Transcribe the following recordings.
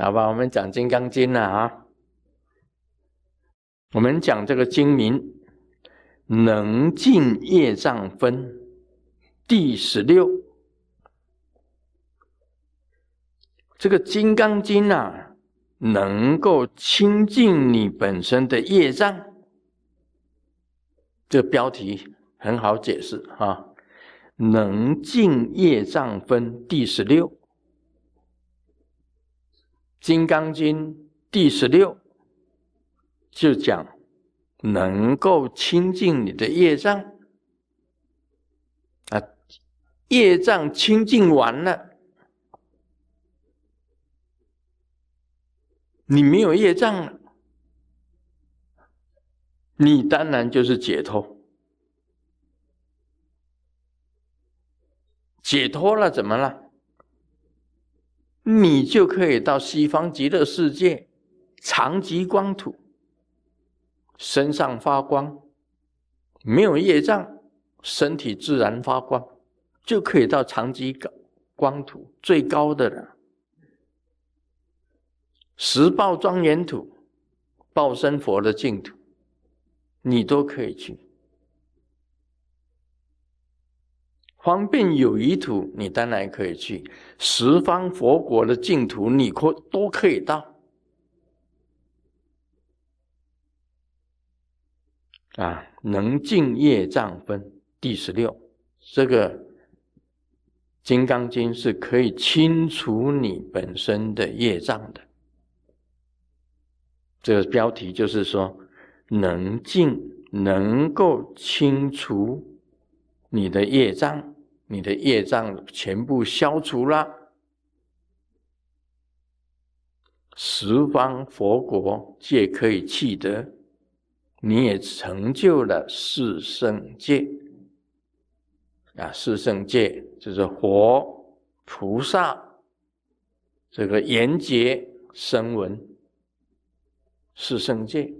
好吧，我们讲《金刚经》了啊。我们讲这个经名，能尽业障分第十六。这个《金刚经》啊，能够清净你本身的业障。这标题很好解释啊，能尽业障分第十六，《金刚经》第十六就讲能够清净你的业障啊，业障清净完了，你没有业障了。你当然就是解脱，解脱了怎么了？你就可以到西方极乐世界，长极光土，身上发光，没有业障，身体自然发光，就可以到长极光光土最高的了，十报庄严土，报身佛的净土。你都可以去，方便有余土，你当然可以去；十方佛国的净土，你可都可以到。啊，能尽业障分第十六，这个《金刚经》是可以清除你本身的业障的。这个标题就是说。能尽能够清除你的业障，你的业障全部消除了，十方佛国皆可以弃得，你也成就了四圣界。啊，四圣界就是佛、菩萨，这个缘觉、声闻，四圣界。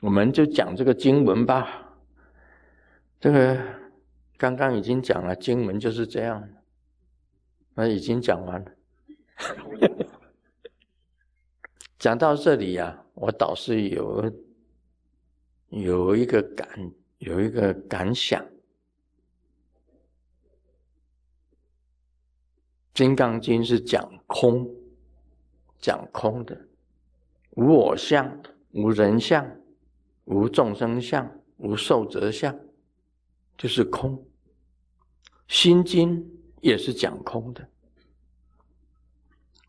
我们就讲这个经文吧。这个刚刚已经讲了，经文就是这样。那已经讲完了。讲到这里呀，我倒是有有一个感，有一个感想。《金刚经》是讲空，讲空的，无我相，无人相。无众生相，无寿者相，就是空。心经也是讲空的，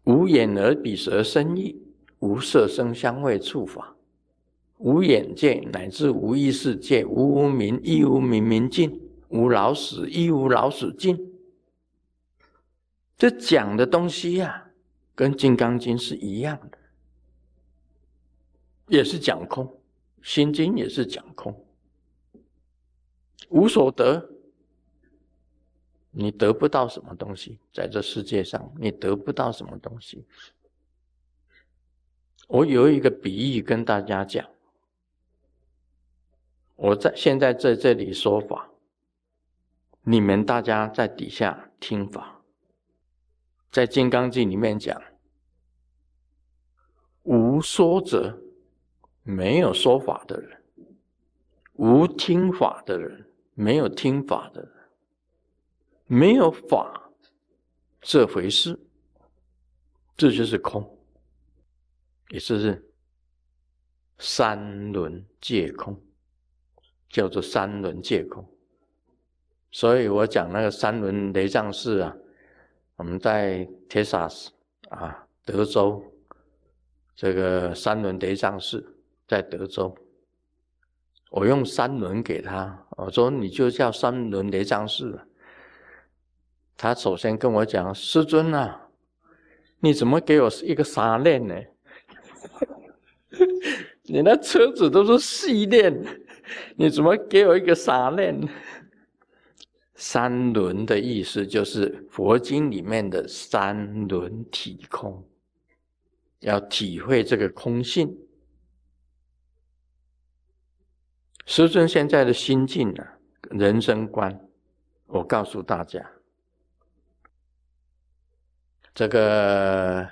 无眼耳鼻舌身意，无色声香味触法，无眼界乃至无意识界，无无明亦无明明尽，无老死亦无老死尽。这讲的东西呀，跟《金刚经》是一样的，也是讲空。心经也是讲空，无所得，你得不到什么东西，在这世界上，你得不到什么东西。我有一个比喻跟大家讲，我在现在在这里说法，你们大家在底下听法，在《金刚经》里面讲，无说者。没有说法的人，无听法的人，没有听法的人，没有法这回事，这就是空，也就是三轮界空，叫做三轮界空。所以我讲那个三轮雷藏寺啊，我们在铁萨斯啊，德州这个三轮雷藏寺。在德州，我用三轮给他，我说你就叫三轮雷藏寺。他首先跟我讲：“师尊啊，你怎么给我一个沙链呢？你那车子都是细链，你怎么给我一个沙链？”三轮的意思就是佛经里面的三轮体空，要体会这个空性。师尊现在的心境呢？人生观，我告诉大家，这个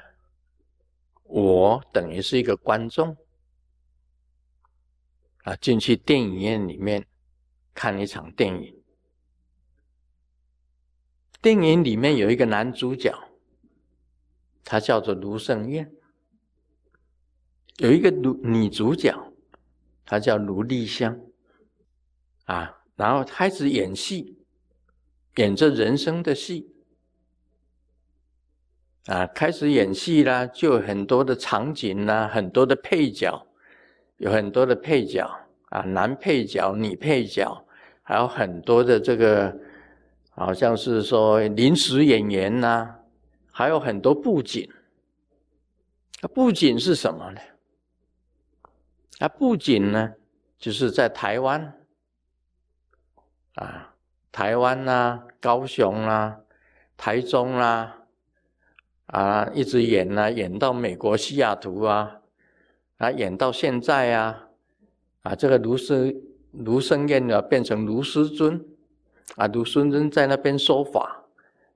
我等于是一个观众啊，进去电影院里面看一场电影。电影里面有一个男主角，他叫做卢胜燕；有一个女女主角，她叫卢丽香。啊，然后开始演戏，演着人生的戏。啊，开始演戏啦，就有很多的场景啦，很多的配角，有很多的配角啊，男配角、女配角，还有很多的这个。好像是说临时演员呐，还有很多布景。那布景是什么呢？啊，布景呢，就是在台湾啊，台湾啦、高雄啦、台中啦，啊，一直演啊，演到美国西雅图啊，啊，演到现在啊，啊，这个卢生卢生燕呢，变成卢师尊。啊，卢师尊在那边说法，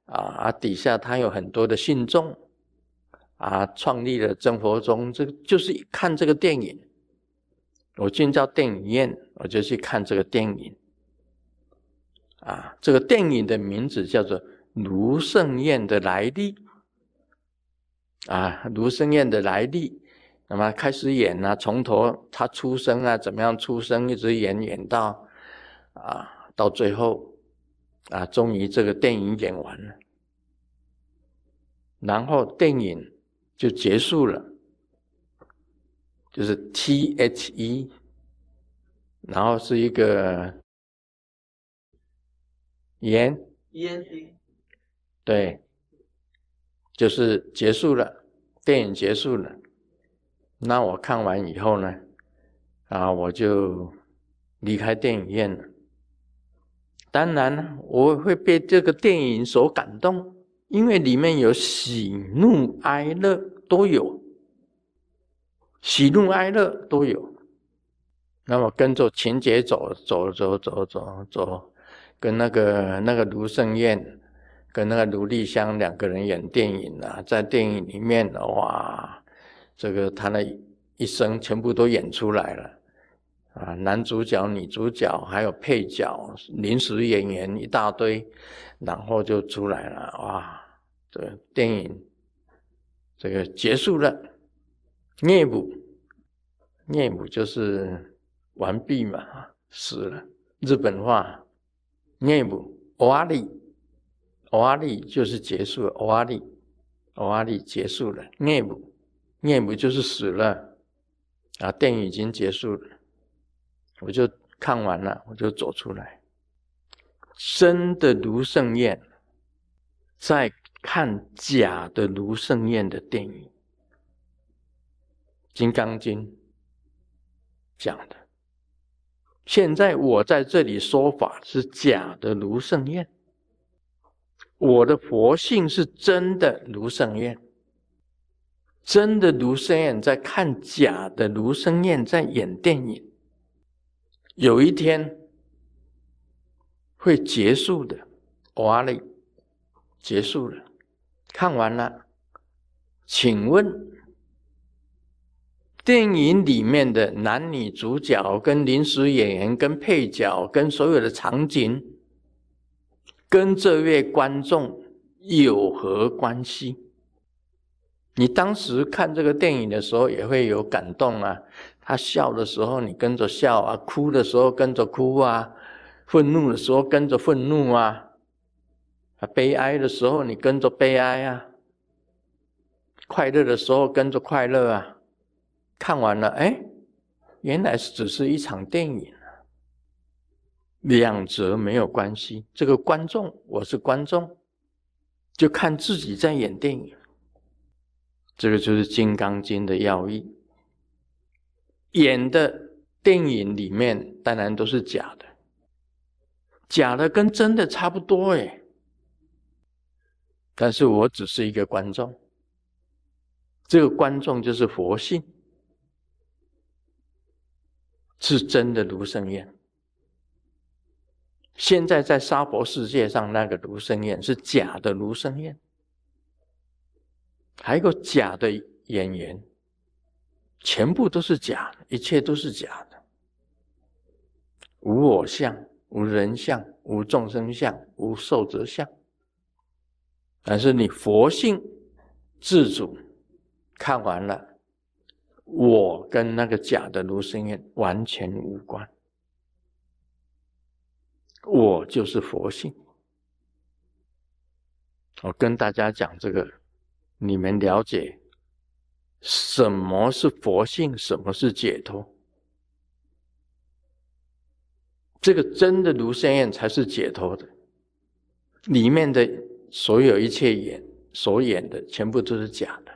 啊啊，底下他有很多的信众，啊，创立了真佛宗，这个就是看这个电影。我进到电影院，我就去看这个电影。啊，这个电影的名字叫做《卢胜燕的来历》。啊，卢胜燕的来历，那么开始演啊，从头他出生啊，怎么样出生，一直演演到，啊，到最后。啊，终于这个电影演完了，然后电影就结束了，就是 T H E，然后是一个烟烟，对，就是结束了，电影结束了。那我看完以后呢，啊，我就离开电影院了。当然，我会被这个电影所感动，因为里面有喜怒哀乐都有，喜怒哀乐都有。那么跟着情节走走走走走走，跟那个那个卢胜燕，跟那个卢丽香两个人演电影啊，在电影里面哇，这个他的一生全部都演出来了。啊，男主角、女主角，还有配角、临时演员一大堆，然后就出来了。哇，这个电影这个结束了，涅补，涅补就是完毕嘛，死了。日本话，涅补，欧阿利，欧阿利就是结束了，欧阿利，欧阿利结束了，涅补，涅补就是死了。啊，电影已经结束了。我就看完了，我就走出来。真的卢胜燕在看假的卢胜燕的电影，《金刚经》讲的。现在我在这里说法是假的卢胜燕，我的佛性是真的卢胜燕。真的卢胜燕在看假的卢胜燕在演电影。有一天会结束的，完了，结束了，看完了，请问电影里面的男女主角、跟临时演员、跟配角、跟所有的场景，跟这位观众有何关系？你当时看这个电影的时候，也会有感动啊。他笑的时候，你跟着笑啊；哭的时候跟着哭啊；愤怒的时候跟着愤怒啊；啊，悲哀的时候你跟着悲哀啊；快乐的时候跟着快乐啊。看完了，哎，原来是只是一场电影啊，两者没有关系。这个观众，我是观众，就看自己在演电影。这个就是《金刚经》的要义。演的电影里面当然都是假的，假的跟真的差不多哎。但是我只是一个观众，这个观众就是佛性，是真的卢生燕。现在在娑婆世界上那个卢生燕是假的卢生燕，还有个假的演员，全部都是假的，一切都是假的，无我相，无人相，无众生相，无寿者相。但是你佛性自主看完了，我跟那个假的卢生燕完全无关，我就是佛性。我跟大家讲这个，你们了解什么是佛性，什么是解脱？这个真的卢生燕才是解脱的，里面的。所有一切演所演的全部都是假的，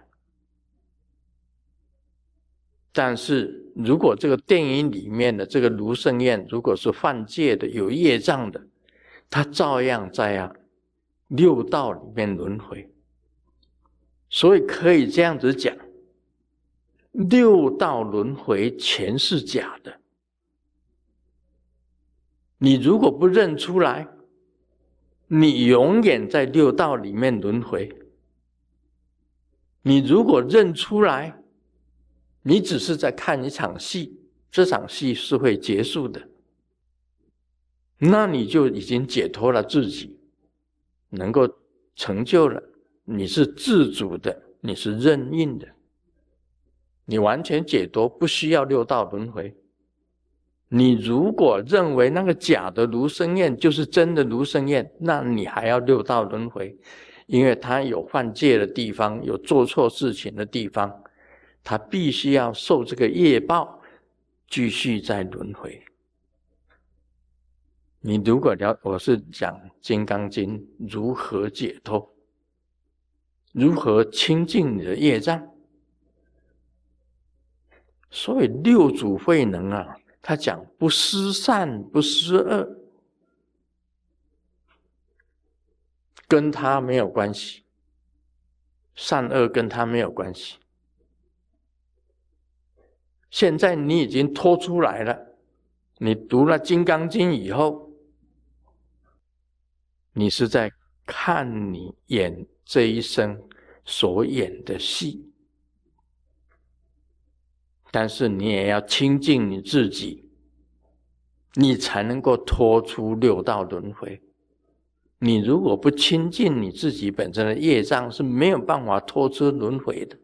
但是如果这个电影里面的这个卢胜燕如果是犯戒的、有业障的，他照样在啊六道里面轮回。所以可以这样子讲，六道轮回全是假的。你如果不认出来。你永远在六道里面轮回。你如果认出来，你只是在看一场戏，这场戏是会结束的，那你就已经解脱了自己，能够成就了。你是自主的，你是任运的，你完全解脱，不需要六道轮回。你如果认为那个假的卢生燕就是真的卢生燕，那你还要六道轮回，因为他有犯戒的地方，有做错事情的地方，他必须要受这个业报，继续在轮回。你如果了，我是讲《金刚经》如何解脱，如何清净你的业障，所以六祖慧能啊。他讲不思善不思恶，跟他没有关系，善恶跟他没有关系。现在你已经脱出来了，你读了《金刚经》以后，你是在看你演这一生所演的戏。但是你也要清净你自己，你才能够脱出六道轮回。你如果不清净你自己本身的业障，是没有办法脱出轮回的。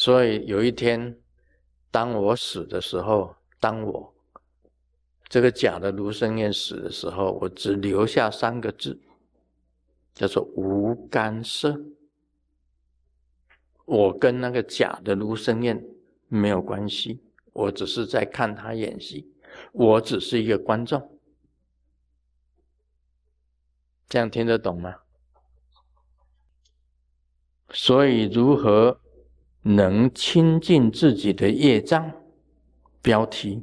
所以有一天，当我死的时候，当我这个假的卢生燕死的时候，我只留下三个字，叫做无干涉。我跟那个假的卢生燕没有关系，我只是在看他演戏，我只是一个观众，这样听得懂吗？所以，如何能亲近自己的业障？标题：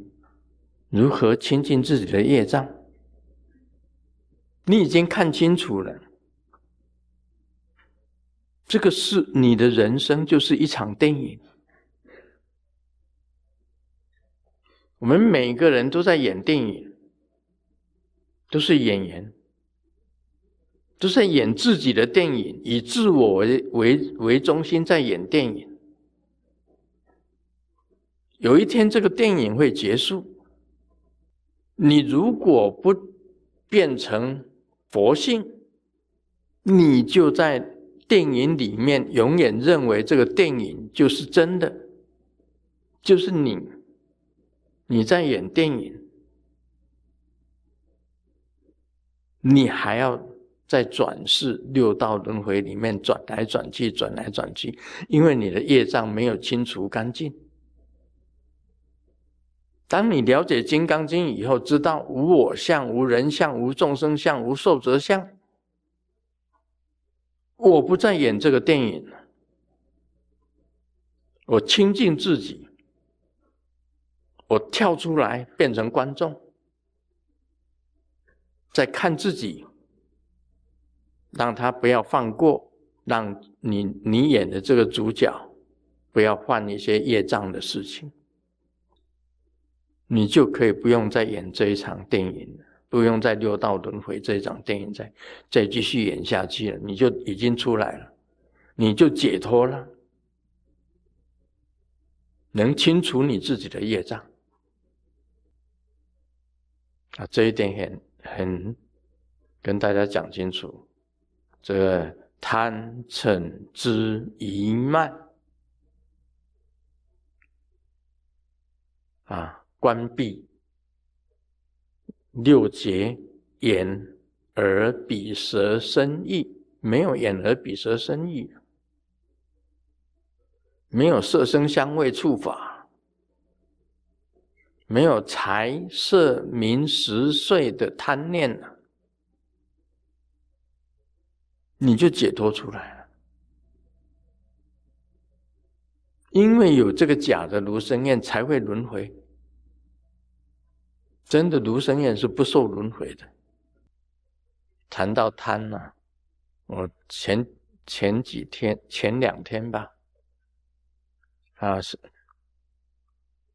如何亲近自己的业障？你已经看清楚了。这个是你的人生，就是一场电影。我们每个人都在演电影，都是演员，都在演自己的电影，以自我为为为中心在演电影。有一天，这个电影会结束。你如果不变成佛性，你就在。电影里面永远认为这个电影就是真的，就是你，你在演电影，你还要在转世六道轮回里面转来转去，转来转去，因为你的业障没有清除干净。当你了解《金刚经》以后，知道无我相、无人相、无众生相、无寿者相。我不再演这个电影，我亲近自己，我跳出来变成观众，在看自己，让他不要放过，让你你演的这个主角不要犯一些业障的事情，你就可以不用再演这一场电影了。不用在六道轮回这一场电影再再继续演下去了，你就已经出来了。你就解脱了，能清除你自己的业障啊！这一点很很跟大家讲清楚，这个贪嗔痴疑慢啊，关闭六节眼耳鼻舌身意，没有眼耳鼻舌身意。没有色声香味触法，没有财色名食睡的贪念，你就解脱出来了。因为有这个假的卢生燕，才会轮回。真的卢生燕是不受轮回的。谈到贪呢，我前前几天前两天吧。啊，是，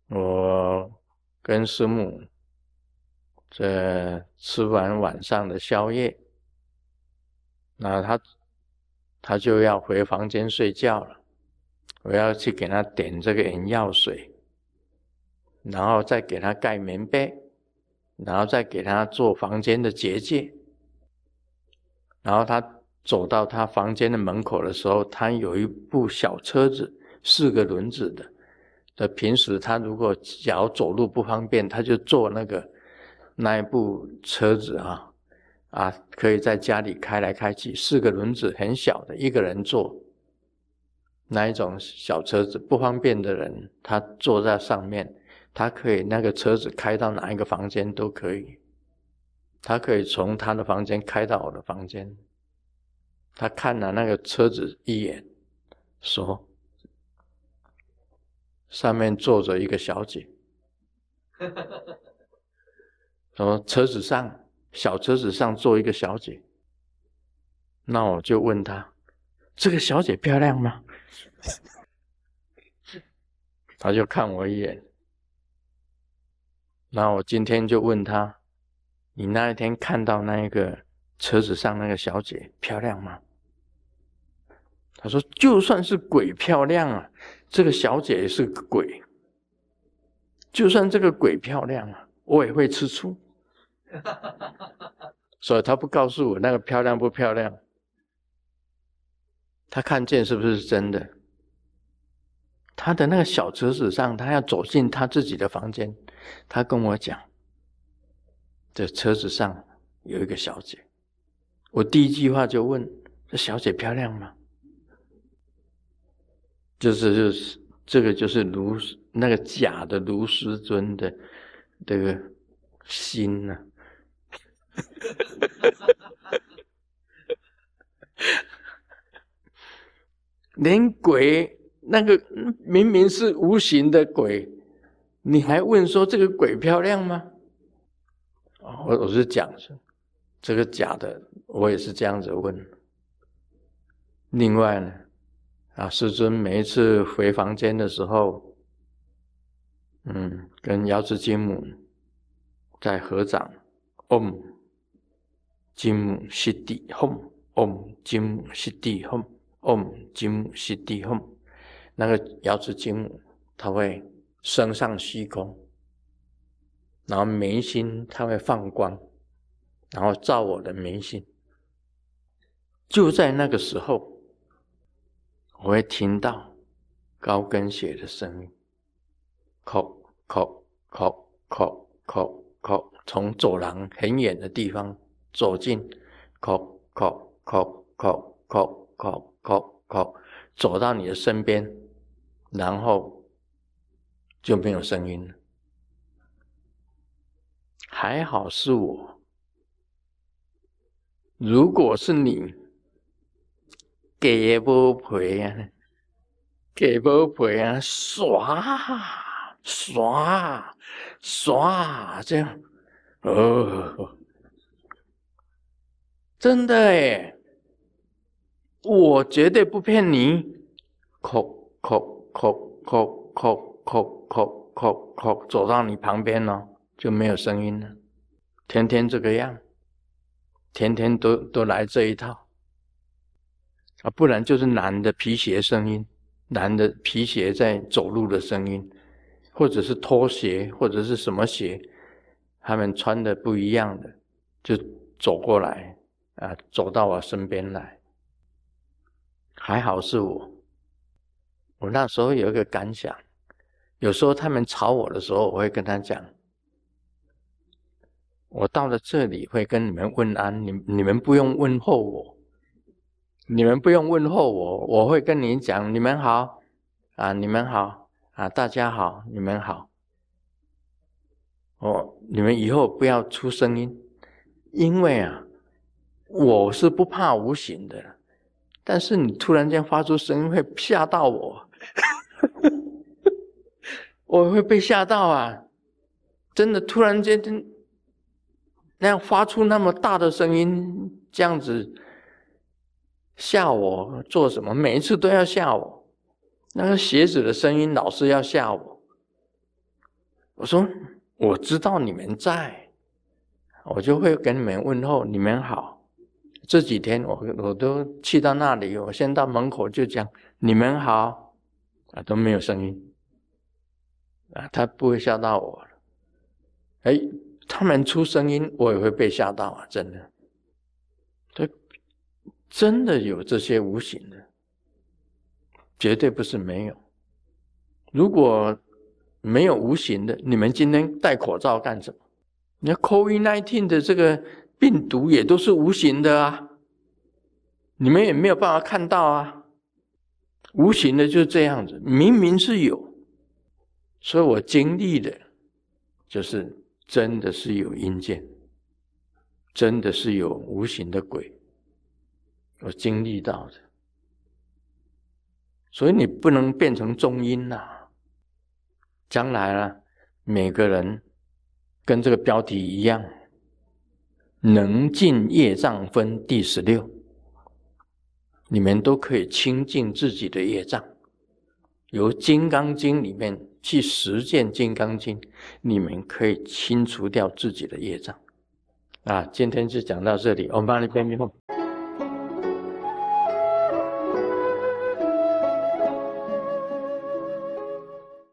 我跟师母这吃完晚上的宵夜，那他他就要回房间睡觉了，我要去给他点这个眼药水，然后再给他盖棉被，然后再给他做房间的结界，然后他走到他房间的门口的时候，他有一部小车子。四个轮子的，的平时他如果脚走路不方便，他就坐那个那一部车子啊，啊，可以在家里开来开去，四个轮子很小的，一个人坐，那一种小车子不方便的人，他坐在上面，他可以那个车子开到哪一个房间都可以，他可以从他的房间开到我的房间，他看了那个车子一眼，说。上面坐着一个小姐，说车子上小车子上坐一个小姐，那我就问他，这个小姐漂亮吗？他就看我一眼，那我今天就问他，你那一天看到那一个车子上那个小姐漂亮吗？他说就算是鬼漂亮啊。这个小姐也是个鬼，就算这个鬼漂亮啊，我也会吃醋。所以他不告诉我那个漂亮不漂亮，他看见是不是真的？他的那个小车子上，他要走进他自己的房间，他跟我讲，这车子上有一个小姐，我第一句话就问：这小姐漂亮吗？就是就是这个就是卢那个假的卢师尊的这个心呐，连鬼那个明明是无形的鬼，你还问说这个鬼漂亮吗？我我是讲这个假的，我也是这样子问。另外呢？啊，师尊每一次回房间的时候，嗯，跟瑶池金母在合掌，Om，金母悉地 Hom，Om，金母悉地 Hom，Om，金母悉地 Hom，那个遥持金母，它会升上虚空，然后明心，它会放光，然后照我的明心。就在那个时候，我会听到高跟鞋的声音，叩叩叩叩叩叩，从走廊很远的地方走进，叩叩叩叩叩叩叩叩，走到你的身边。然后就没有声音了。还好是我，如果是你。给也不赔啊，给不赔啊，刷刷刷这样，哦，真的哎，我绝对不骗你，叩叩叩叩叩叩叩叩叩，走到你旁边了就没有声音了，天天这个样，天天都都来这一套。啊，不然就是男的皮鞋声音，男的皮鞋在走路的声音，或者是拖鞋，或者是什么鞋，他们穿的不一样的，就走过来啊，走到我身边来。还好是我，我那时候有一个感想，有时候他们吵我的时候，我会跟他讲。我到了这里会跟你们问安，你你们不用问候我，你们不用问候我，我会跟你讲，你们好，啊，你们好，啊，大家好，你们好。哦，你们以后不要出声音，因为啊，我是不怕无形的，但是你突然间发出声音会吓到我，我会被吓到啊，真的突然间。那样发出那么大的声音，这样子吓我做什么？每一次都要吓我。那个鞋子的声音老是要吓我。我说我知道你们在，我就会跟你们问候，你们好。这几天我我都去到那里，我先到门口就讲你们好，啊都没有声音，啊他不会吓到我了。哎。他们出声音，我也会被吓到啊！真的，这真的有这些无形的，绝对不是没有。如果没有无形的，你们今天戴口罩干什么？你看 COVID-19 的这个病毒也都是无形的啊，你们也没有办法看到啊。无形的就是这样子，明明是有，所以我经历的，就是。真的是有阴间，真的是有无形的鬼，我经历到的，所以你不能变成中阴呐。将来啊，每个人跟这个标题一样，能尽业障分第十六，你们都可以清净自己的业障，由《金刚经》里面。去实践《金刚经》，你们可以清除掉自己的业障。啊，今天就讲到这里，我们帮你编编后。